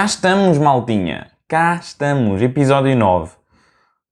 Cá estamos, maltinha. Cá estamos, episódio 9.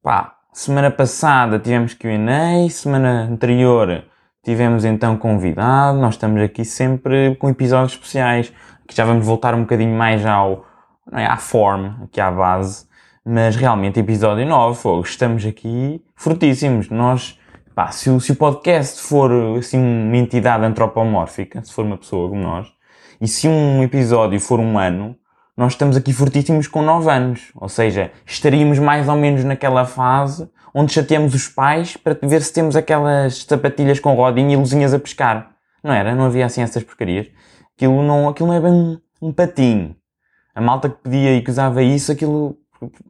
Pá, semana passada tivemos Q&A, semana anterior tivemos então convidado. Nós estamos aqui sempre com episódios especiais, que já vamos voltar um bocadinho mais ao, não é, à forma, aqui à base. Mas realmente, episódio 9, fogo, estamos aqui fortíssimos. Nós, pá, se o, se o podcast for assim uma entidade antropomórfica, se for uma pessoa como nós, e se um episódio for um ano, nós estamos aqui fortíssimos com 9 anos. Ou seja, estaríamos mais ou menos naquela fase onde chateamos os pais para ver se temos aquelas sapatilhas com rodinha e luzinhas a pescar. Não era? Não havia assim essas porcarias. Aquilo não, aquilo não é bem um, um patinho. A malta que pedia e que usava isso, aquilo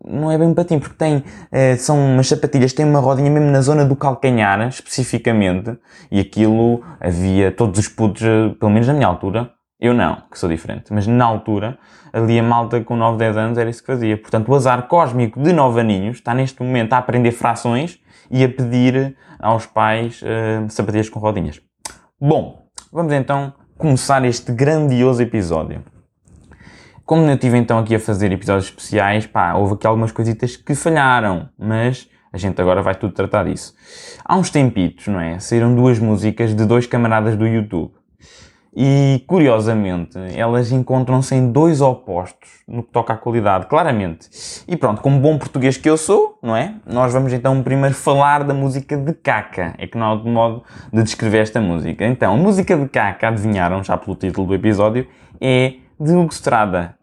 não é bem um patinho, porque tem, eh, são umas sapatilhas, tem uma rodinha mesmo na zona do calcanhar, especificamente, e aquilo havia todos os putos, eh, pelo menos na minha altura, eu não, que sou diferente. Mas na altura, ali a malta com 9, 10 anos era isso que fazia. Portanto, o azar cósmico de 9 aninhos está neste momento a aprender frações e a pedir aos pais uh, sapatilhas com rodinhas. Bom, vamos então começar este grandioso episódio. Como eu estive então aqui a fazer episódios especiais, pá, houve aqui algumas coisitas que falharam, mas a gente agora vai tudo tratar disso. Há uns tempitos, não é? Saíram duas músicas de dois camaradas do YouTube. E, curiosamente, elas encontram-se em dois opostos no que toca à qualidade, claramente. E pronto, como bom português que eu sou, não é? Nós vamos então primeiro falar da música de Caca. É que não há outro modo de descrever esta música. Então, a música de Caca, adivinharam já pelo título do episódio, é de Hugo.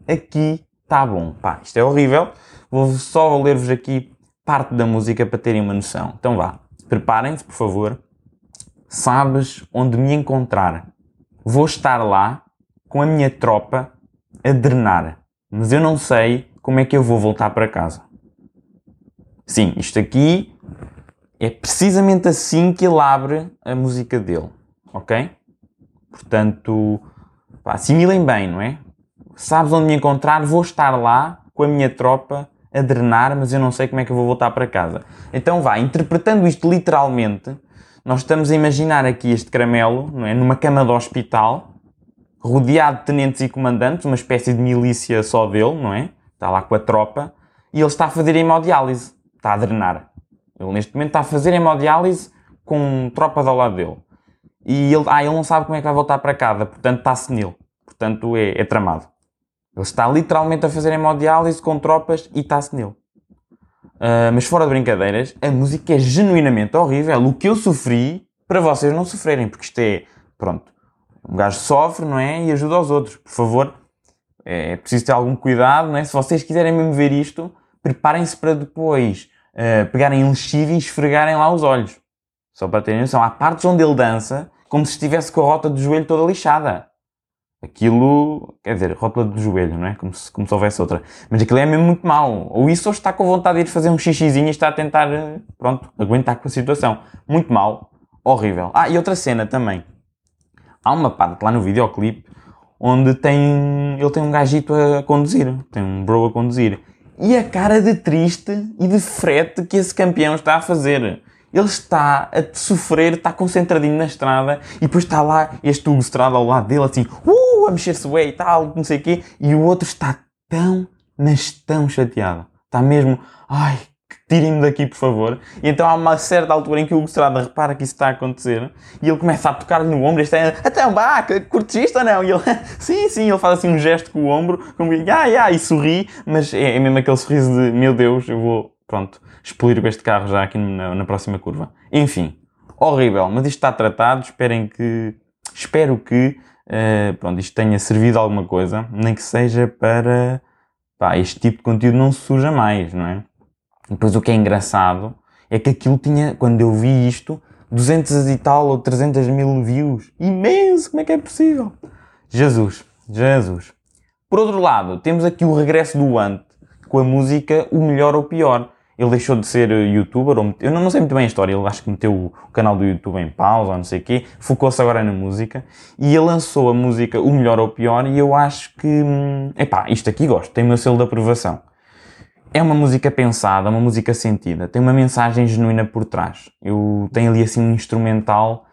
Aqui tá bom. Pá, isto é horrível. Vou só ler-vos aqui parte da música para terem uma noção. Então vá, preparem-se, por favor. Sabes onde me encontrar vou estar lá com a minha tropa a drenar, mas eu não sei como é que eu vou voltar para casa. Sim, isto aqui é precisamente assim que ele abre a música dele, ok? Portanto, pá, assimilem bem, não é? Sabes onde me encontrar, vou estar lá com a minha tropa a drenar, mas eu não sei como é que eu vou voltar para casa. Então vá, interpretando isto literalmente, nós estamos a imaginar aqui este caramelo, não é? Numa cama de hospital, rodeado de tenentes e comandantes, uma espécie de milícia só dele, não é? Está lá com a tropa, e ele está a fazer hemodiálise, está a drenar. Ele neste momento está a fazer hemodiálise com tropas ao lado dele. E ele, ah, ele não sabe como é que vai voltar para casa, portanto está senil. Portanto é, é tramado. Ele está literalmente a fazer hemodiálise com tropas e está senil. Uh, mas fora de brincadeiras, a música é genuinamente horrível. O que eu sofri, para vocês não sofrerem, porque isto é, pronto, um gajo sofre, não é? E ajuda aos outros. Por favor, é preciso ter algum cuidado, não é? Se vocês quiserem mesmo ver isto, preparem-se para depois uh, pegarem um lexívio e esfregarem lá os olhos. Só para terem noção. Há partes onde ele dança como se estivesse com a rota do joelho toda lixada aquilo, quer dizer, rótula do joelho, não é? Como se, como se houvesse outra. Mas aquilo é mesmo muito mau. Ou isso ou está com vontade de ir fazer um xixizinho e está a tentar, eh, pronto, aguentar com a situação. Muito mal. Horrível. Ah, e outra cena também. Há uma parte lá no videoclipe onde tem, ele tem um gajito a conduzir. Tem um bro a conduzir. E a cara de triste e de frete que esse campeão está a fazer ele está a sofrer, está concentradinho na estrada e depois está lá este Hugo Estrada ao lado dele, assim, uh, a mexer-se bem e tal, não sei o quê, e o outro está tão, mas tão chateado. Está mesmo, ai, tirem-me daqui, por favor. E então há uma certa altura em que o Hugo Estrada repara que isso está a acontecer e ele começa a tocar-lhe no ombro. Este é, então, vá, curtes isto ou não? E ele, sim, sim, ele faz assim um gesto com o ombro, como ah, ah, e sorri, mas é, é mesmo aquele sorriso de, meu Deus, eu vou, pronto, explodir com este carro já aqui na, na próxima curva. Enfim, horrível, mas isto está tratado. Esperem que, espero que, uh, pronto, isto tenha servido alguma coisa, nem que seja para, pá, este tipo de conteúdo não se suja mais, não é? Depois o que é engraçado é que aquilo tinha, quando eu vi isto, 200 e tal ou 300 mil views. Imenso! Como é que é possível? Jesus, Jesus. Por outro lado, temos aqui o regresso do Ant com a música O Melhor ou Pior. Ele deixou de ser eh, youtuber, ou eu não sei muito bem a história, ele acho que meteu o canal do YouTube em pausa ou não sei o quê, focou-se agora na música e ele lançou a música O Melhor ou Pior e eu acho que, hum, epá, isto aqui gosto, tem o meu selo de aprovação. É uma música pensada, uma música sentida, tem uma mensagem genuína por trás. Eu tenho ali assim um instrumental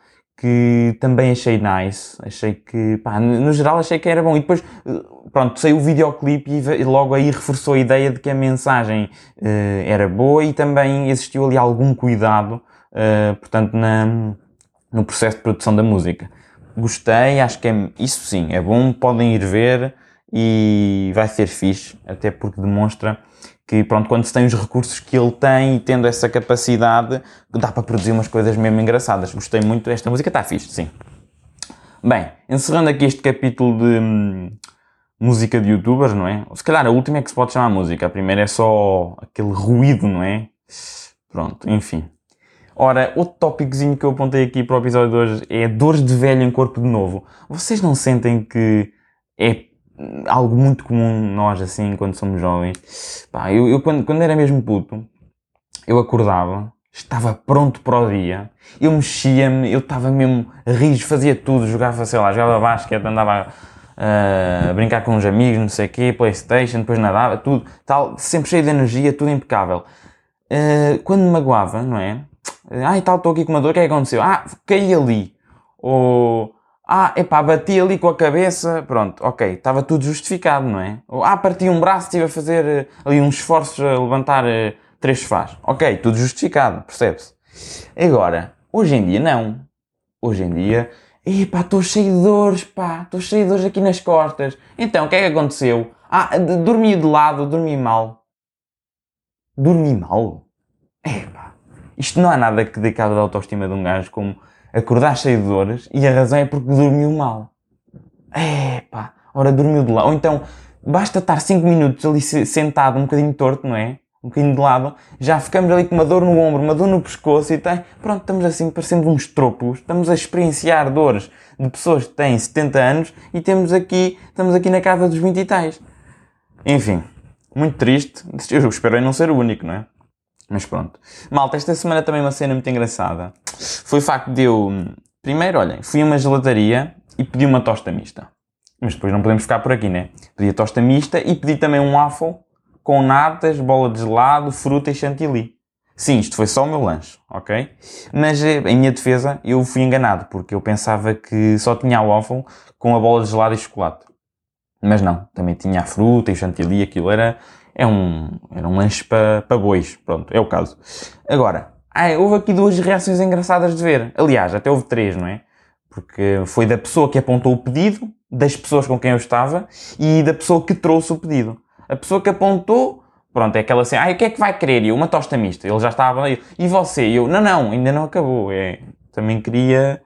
que também achei nice. Achei que, pá, no geral achei que era bom. E depois, pronto, saiu o videoclipe e logo aí reforçou a ideia de que a mensagem uh, era boa e também existiu ali algum cuidado, uh, portanto, na, no processo de produção da música. Gostei, acho que é, isso sim, é bom, podem ir ver e vai ser fixe, até porque demonstra que pronto, quando se tem os recursos que ele tem e tendo essa capacidade, dá para produzir umas coisas mesmo engraçadas. Gostei muito, esta música está fixe, sim. Bem, encerrando aqui este capítulo de hum, música de youtubers, não é? Se calhar a última é que se pode chamar música, a primeira é só aquele ruído, não é? Pronto, enfim. Ora, outro tópicozinho que eu apontei aqui para o episódio de hoje é dores de velho em corpo de novo. Vocês não sentem que é algo muito comum nós, assim, quando somos jovens. Pá, eu, eu quando, quando era mesmo puto, eu acordava, estava pronto para o dia, eu mexia-me, eu estava mesmo rijo, fazia tudo, jogava, sei lá, jogava basquete, andava uh, a brincar com uns amigos, não sei o quê, Playstation, depois nadava, tudo, tal, sempre cheio de energia, tudo impecável. Uh, quando me magoava, não é? Ah, e tal, estou aqui com uma dor, o que é que aconteceu? Ah, caí ali. Ou ah, epá, bati ali com a cabeça, pronto, ok, estava tudo justificado, não é? Ah, parti um braço, estive a fazer uh, ali uns esforços a levantar uh, três sofás. Ok, tudo justificado, percebe-se? Agora, hoje em dia não. Hoje em dia, epá, estou cheio de dores, pá, estou cheio de dores aqui nas costas. Então, o que é que aconteceu? Ah, dormi de lado, dormi mal. Dormi mal? Epá, isto não há nada que dê cabo da autoestima de um gajo como acordar cheio de dores e a razão é porque dormiu mal. É pá, ora dormiu de lado. Ou então, basta estar 5 minutos ali sentado, um bocadinho torto, não é? Um bocadinho de lado, já ficamos ali com uma dor no ombro, uma dor no pescoço e tem. Pronto, estamos assim parecendo uns tropos, estamos a experienciar dores de pessoas que têm 70 anos e temos aqui, estamos aqui na casa dos 20 e tais. Enfim, muito triste. Eu espero não ser o único, não é? Mas pronto. Malta, esta semana também uma cena muito engraçada. Foi o facto de eu. Primeiro, olhem, fui a uma gelataria e pedi uma tosta mista. Mas depois não podemos ficar por aqui, né? Pedi a tosta mista e pedi também um waffle com natas, bola de gelado, fruta e chantilly. Sim, isto foi só o meu lanche, ok? Mas eh, em minha defesa, eu fui enganado, porque eu pensava que só tinha a waffle com a bola de gelado e chocolate. Mas não, também tinha a fruta e o chantilly, aquilo era é um, era um lanche para pa bois. Pronto, é o caso. Agora, ah, houve aqui duas reações engraçadas de ver. Aliás, até houve três, não é? Porque foi da pessoa que apontou o pedido, das pessoas com quem eu estava e da pessoa que trouxe o pedido. A pessoa que apontou, pronto, é aquela assim, ah, o que é que vai querer? Eu, uma tosta mista. Ele já estava. E você? Eu, não, não, ainda não acabou. É, também queria,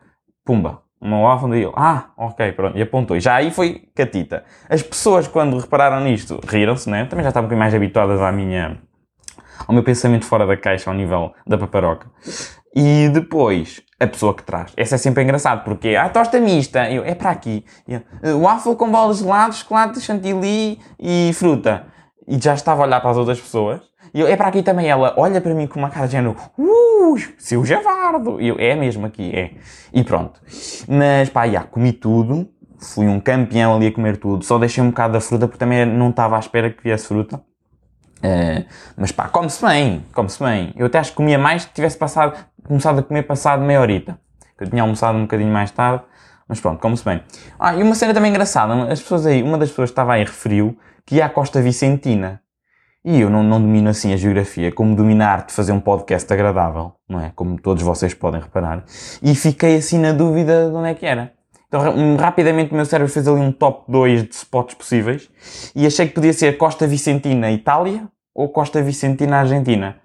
pumba, uma waffle e ele, ah, ok, pronto, e apontou. E já aí foi catita. As pessoas, quando repararam nisto, riram-se, né? Também já estavam um bocadinho mais habituadas à minha, ao meu pensamento fora da caixa, ao nível da paparoca. E depois, a pessoa que traz. Essa é sempre engraçado, porque, ah, tosta mista, eu, é para aqui. Eu, waffle com bolas de gelado, chocolate, chantilly e fruta. E já estava a olhar para as outras pessoas e eu, é para aqui também. Ela olha para mim com uma cara de género, uh, seu javardo. E eu, é mesmo aqui, é. E pronto. Mas pá, já, comi tudo. Fui um campeão ali a comer tudo. Só deixei um bocado da fruta porque também não estava à espera que viesse fruta. Uh, mas pá, come-se bem, come-se bem. Eu até acho que comia mais que tivesse passado, começado a comer passado meia horita. Eu tinha almoçado um bocadinho mais tarde, mas pronto, come-se bem. Ah, e uma cena também engraçada, as pessoas aí, uma das pessoas que estava aí referiu que ia à Costa Vicentina. E eu não, não domino assim a geografia, como dominar de fazer um podcast agradável, não é? Como todos vocês podem reparar. E fiquei assim na dúvida de onde é que era. Então, rapidamente o meu cérebro fez ali um top 2 de spots possíveis e achei que podia ser Costa Vicentina, Itália ou Costa Vicentina, Argentina.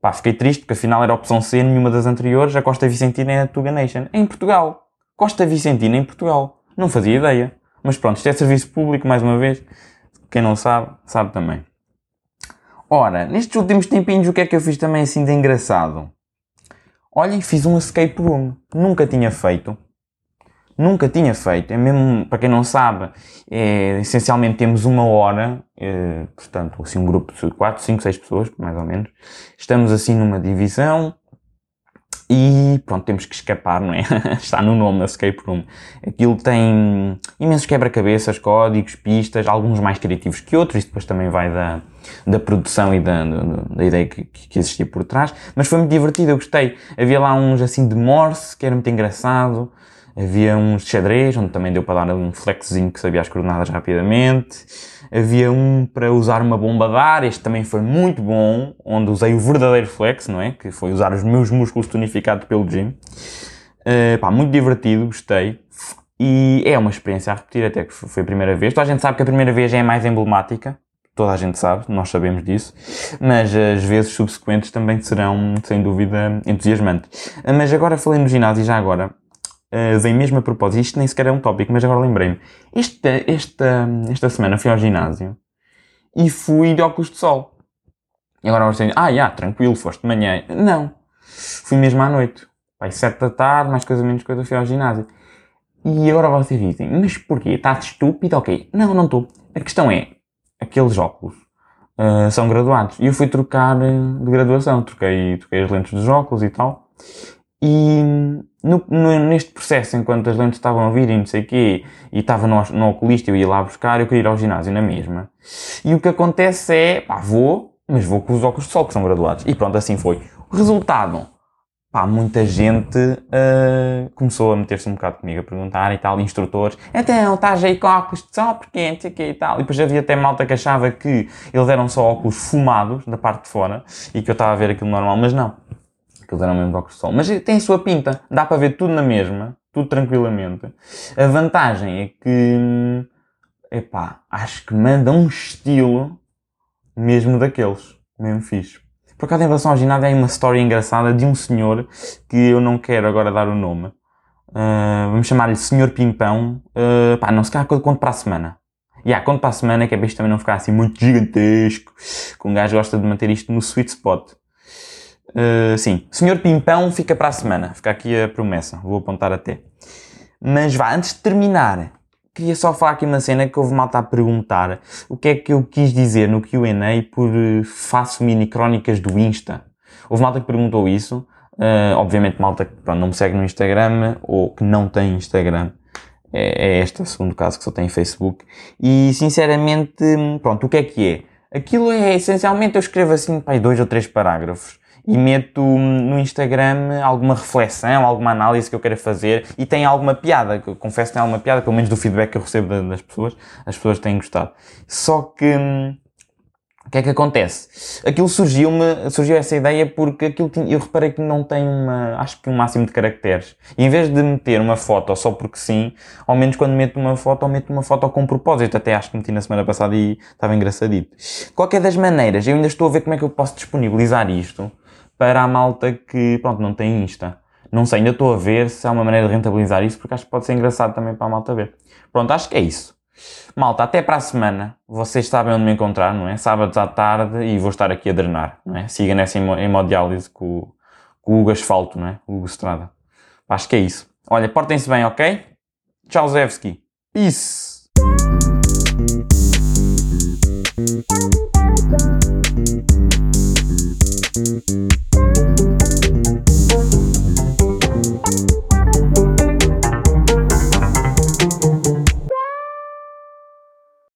Pá, fiquei triste porque afinal era a opção C, nenhuma das anteriores. A Costa Vicentina é a Tuga Nation. Em Portugal. Costa Vicentina em Portugal. Não fazia ideia. Mas pronto, isto é serviço público, mais uma vez. Quem não sabe, sabe também. Ora, nestes últimos tempinhos, o que é que eu fiz também assim de engraçado? Olhem, fiz um escape room. Nunca tinha feito. Nunca tinha feito. É mesmo, para quem não sabe, é, essencialmente temos uma hora, é, portanto, assim, um grupo de 4, 5, 6 pessoas, mais ou menos. Estamos assim numa divisão E pronto, temos que escapar, não é? Está no nome da Escape Room. Aquilo tem imensos quebra-cabeças, códigos, pistas, alguns mais criativos que outros. Isso depois também vai da, da produção e da, da, ideia que, que, existia por trás. Mas foi muito divertido, eu gostei. Havia lá uns assim de Morse, que era muito engraçado. Havia uns de xadrez, onde também deu para dar um flexzinho que sabia as coordenadas rapidamente. Havia um para usar uma bomba de ar, este também foi muito bom, onde usei o verdadeiro flex, não é? Que foi usar os meus músculos tonificados pelo gym. Uh, pá, muito divertido, gostei. E é uma experiência a repetir, até que foi a primeira vez. Toda a gente sabe que a primeira vez é a mais emblemática. Toda a gente sabe, nós sabemos disso. Mas as vezes subsequentes também serão, sem dúvida, entusiasmantes. Mas agora falei no ginásio, já agora, uh, vem mesmo a propósito, isto nem sequer é um tópico, mas agora lembrei-me. Esta, esta, esta semana fui ao ginásio e fui de óculos de sol. E agora vocês dizem, ah, já, tranquilo, foste de manhã. Não. Fui mesmo à noite. Vai sete da tarde, mais coisa menos coisa, fui ao ginásio. E agora vocês dizem, mas porquê? Estás estúpido? Ok. Não, não estou. A questão é, aqueles óculos uh, são graduados. E eu fui trocar eh, de graduação. Troquei, troquei as lentes dos óculos e tal. E no, no, neste processo, enquanto as lentes estavam a vir e não sei o quê, e estava no, no oculista, eu ia lá buscar, eu queria ir ao ginásio na mesma. E o que acontece é, pá, vou, mas vou com os óculos de sol que são graduados. E pronto, assim foi. O resultado, pá, muita gente uh, começou a meter-se um bocado comigo, a perguntar e tal, instrutores, então, estás aí com óculos de sol, porque não sei o quê e tal. E depois havia até malta que achava que eles eram só óculos fumados, da parte de fora, e que eu estava a ver aquilo normal, mas não aqueles eram mesmo óculos de sol. Mas tem a sua pinta, dá para ver tudo na mesma, tudo tranquilamente. A vantagem é que, epá, acho que manda um estilo mesmo daqueles, mesmo fixe. Por acaso, em relação ao ginásio, há uma história engraçada de um senhor que eu não quero agora dar o nome. Uh, vamos chamar-lhe Senhor Pimpão. Uh, pá, não se calhar conto para a semana. E yeah, conto para a semana, que é para isto também não ficar assim muito gigantesco. Que um gajo gosta de manter isto no sweet spot. Uh, sim, Senhor Pimpão fica para a semana. Fica aqui a promessa. Vou apontar até. Mas vá, antes de terminar, queria só falar aqui uma cena que houve malta a perguntar o que é que eu quis dizer no Q&A por uh, faço mini crónicas do Insta. Houve malta que perguntou isso. Uh, obviamente malta que pronto, não me segue no Instagram ou que não tem Instagram. É, é este o segundo caso que só tem Facebook. E sinceramente, pronto, o que é que é? Aquilo é essencialmente eu escrevo assim, pai, dois ou três parágrafos e meto no Instagram alguma reflexão, alguma análise que eu queira fazer e tem alguma piada, que eu confesso que tem alguma piada, pelo menos do feedback que eu recebo das pessoas, as pessoas têm gostado. Só que, hum, o que é que acontece? Aquilo surgiu-me, surgiu essa ideia porque aquilo tinha, eu reparei que não tem uma, acho que um máximo de caracteres. E em vez de meter uma foto só porque sim, ao menos quando meto uma foto, meto uma foto com propósito. Até acho que meti na semana passada e estava engraçadito. Qualquer das maneiras, eu ainda estou a ver como é que eu posso disponibilizar isto para a malta que, pronto, não tem Insta. Não sei, ainda estou a ver se há uma maneira de rentabilizar isso, porque acho que pode ser engraçado também para a malta ver. Pronto, acho que é isso. Malta, até para a semana. Vocês sabem onde me encontrar, não é? Sábados à tarde e vou estar aqui a drenar, não é? Siga nessa hemodiálise com, com o Hugo Asfalto, não é? O Hugo Estrada. Acho que é isso. Olha, portem-se bem, ok? Tchau, Zevski. Peace!